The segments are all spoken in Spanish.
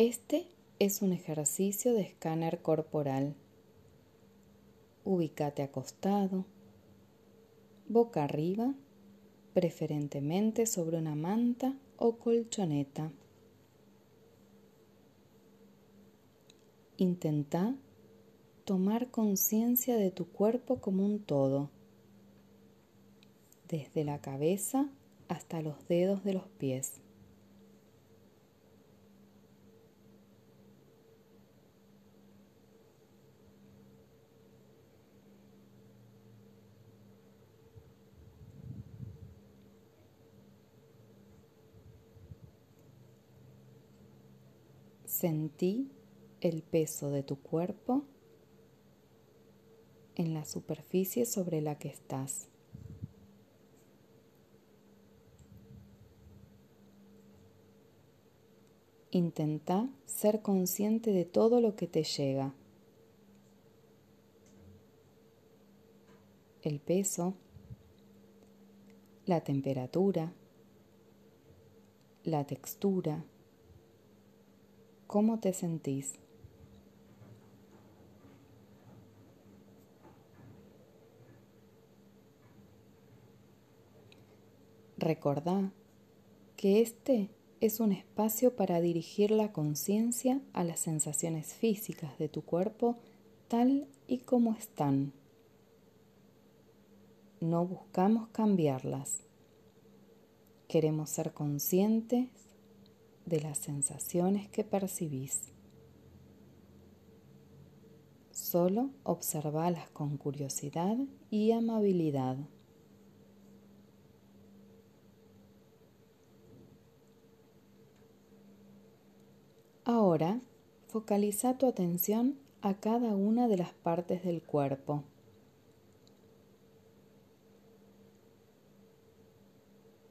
Este es un ejercicio de escáner corporal. Ubícate acostado, boca arriba, preferentemente sobre una manta o colchoneta. Intenta tomar conciencia de tu cuerpo como un todo, desde la cabeza hasta los dedos de los pies. Sentí el peso de tu cuerpo en la superficie sobre la que estás. Intenta ser consciente de todo lo que te llega. El peso, la temperatura, la textura, ¿Cómo te sentís? Recordá que este es un espacio para dirigir la conciencia a las sensaciones físicas de tu cuerpo tal y como están. No buscamos cambiarlas. Queremos ser conscientes de las sensaciones que percibís. Solo observalas con curiosidad y amabilidad. Ahora, focaliza tu atención a cada una de las partes del cuerpo.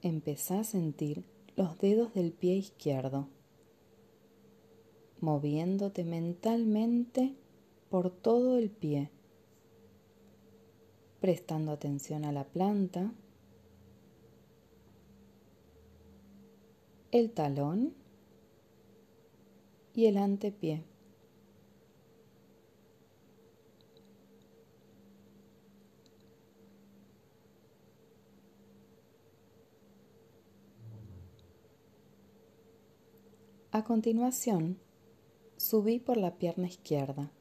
Empezá a sentir los dedos del pie izquierdo, moviéndote mentalmente por todo el pie, prestando atención a la planta, el talón y el antepié. Continuación, subí por la pierna izquierda,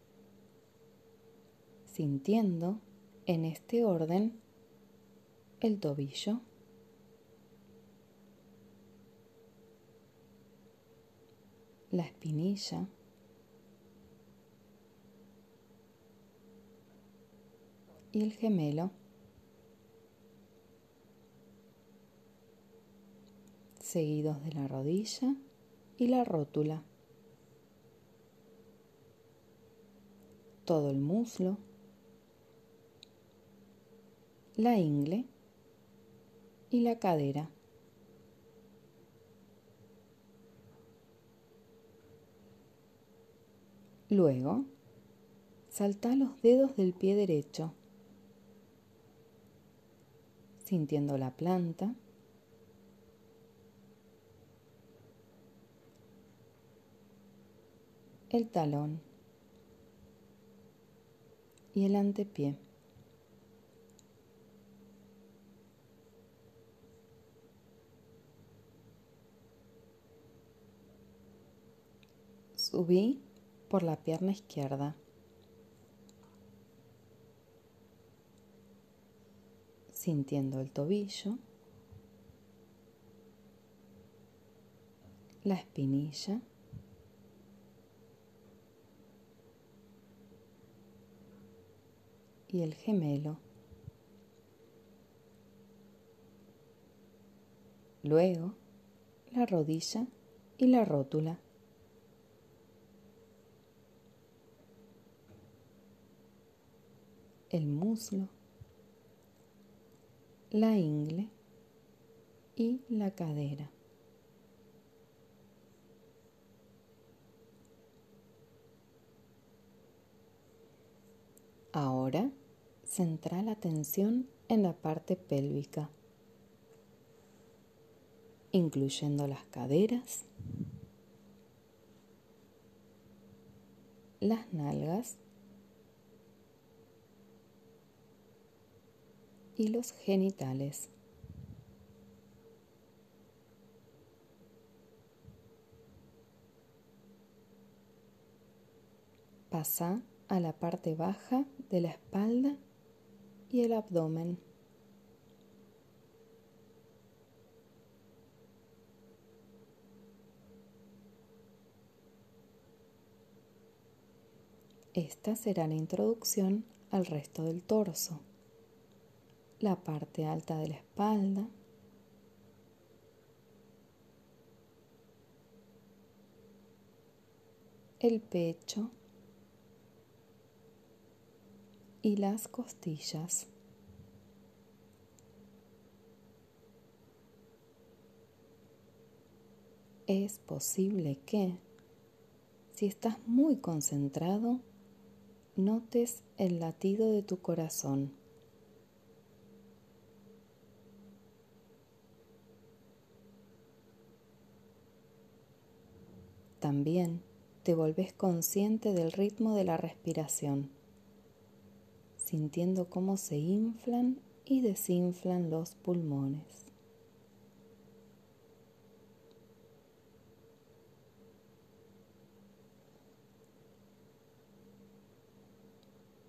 sintiendo en este orden el tobillo, la espinilla, y el gemelo. seguidos de la rodilla y la rótula. Todo el muslo, la ingle y la cadera. Luego, salta los dedos del pie derecho, sintiendo la planta el talón y el antepié. Subí por la pierna izquierda. Sintiendo el tobillo, la espinilla y el gemelo. Luego, la rodilla y la rótula. El muslo, la ingle y la cadera. Ahora centra la atención en la parte pélvica, incluyendo las caderas, las nalgas y los genitales. Pasa a la parte baja de la espalda y el abdomen. Esta será la introducción al resto del torso. La parte alta de la espalda. El pecho. Y las costillas. Es posible que, si estás muy concentrado, notes el latido de tu corazón. También te volvés consciente del ritmo de la respiración, sintiendo cómo se inflan y desinflan los pulmones.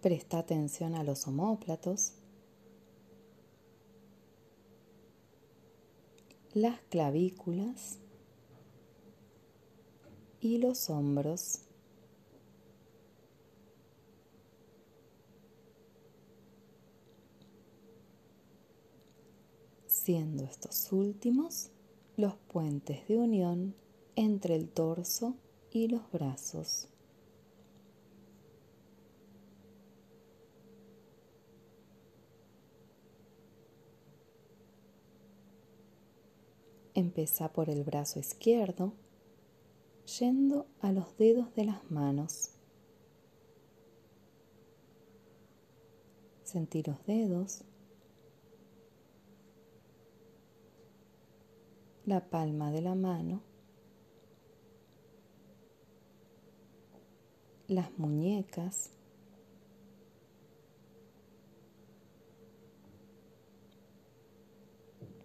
Presta atención a los omóplatos, las clavículas y los hombros. Siendo estos últimos los puentes de unión entre el torso y los brazos. Empieza por el brazo izquierdo, yendo a los dedos de las manos. Sentí los dedos, la palma de la mano, las muñecas,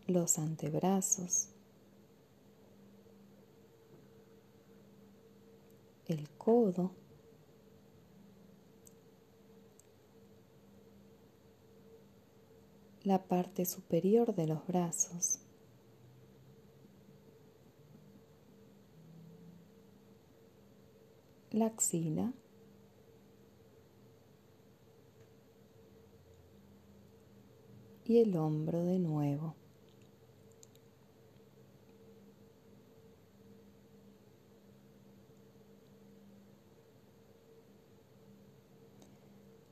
los antebrazos, el codo, la parte superior de los brazos, la axila, y el hombro de nuevo.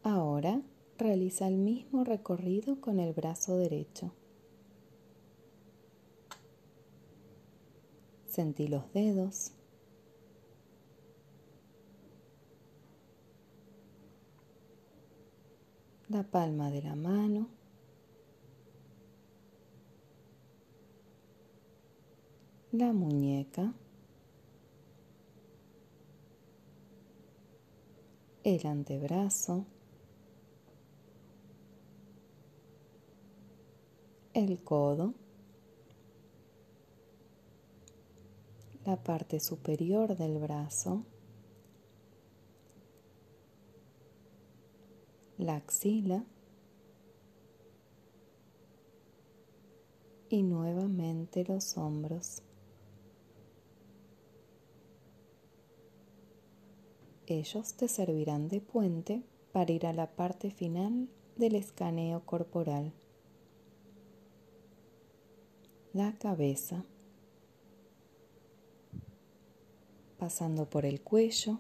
Ahora realiza el mismo recorrido con el brazo derecho. Sentí los dedos. La palma de la mano. La muñeca. El antebrazo. el codo, la parte superior del brazo, la axila y nuevamente los hombros. Ellos te servirán de puente para ir a la parte final del escaneo corporal la cabeza, pasando por el cuello,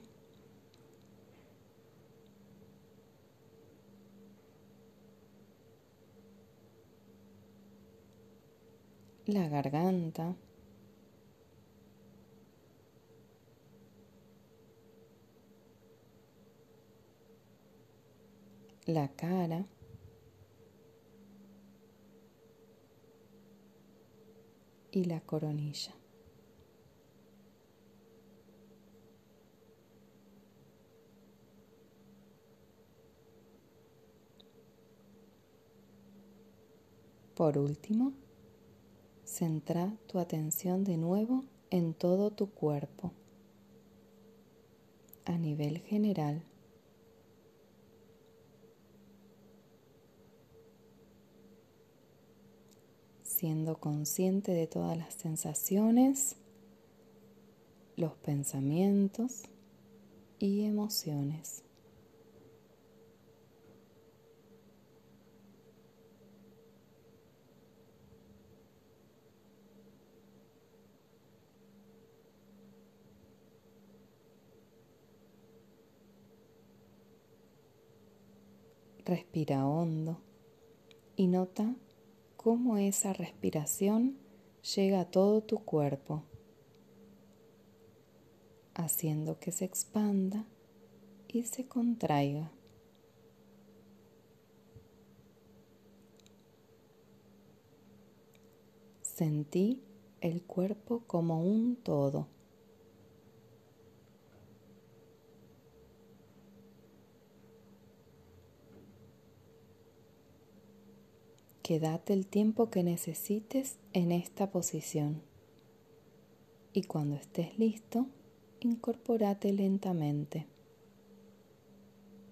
la garganta. la cara, y la coronilla. Por último, centra tu atención de nuevo en todo tu cuerpo, a nivel general. siendo consciente de todas las sensaciones, los pensamientos y emociones. Respira hondo y nota cómo esa respiración llega a todo tu cuerpo, haciendo que se expanda y se contraiga. Sentí el cuerpo como un todo. Quédate el tiempo que necesites en esta posición. Y cuando estés listo, incorporate lentamente.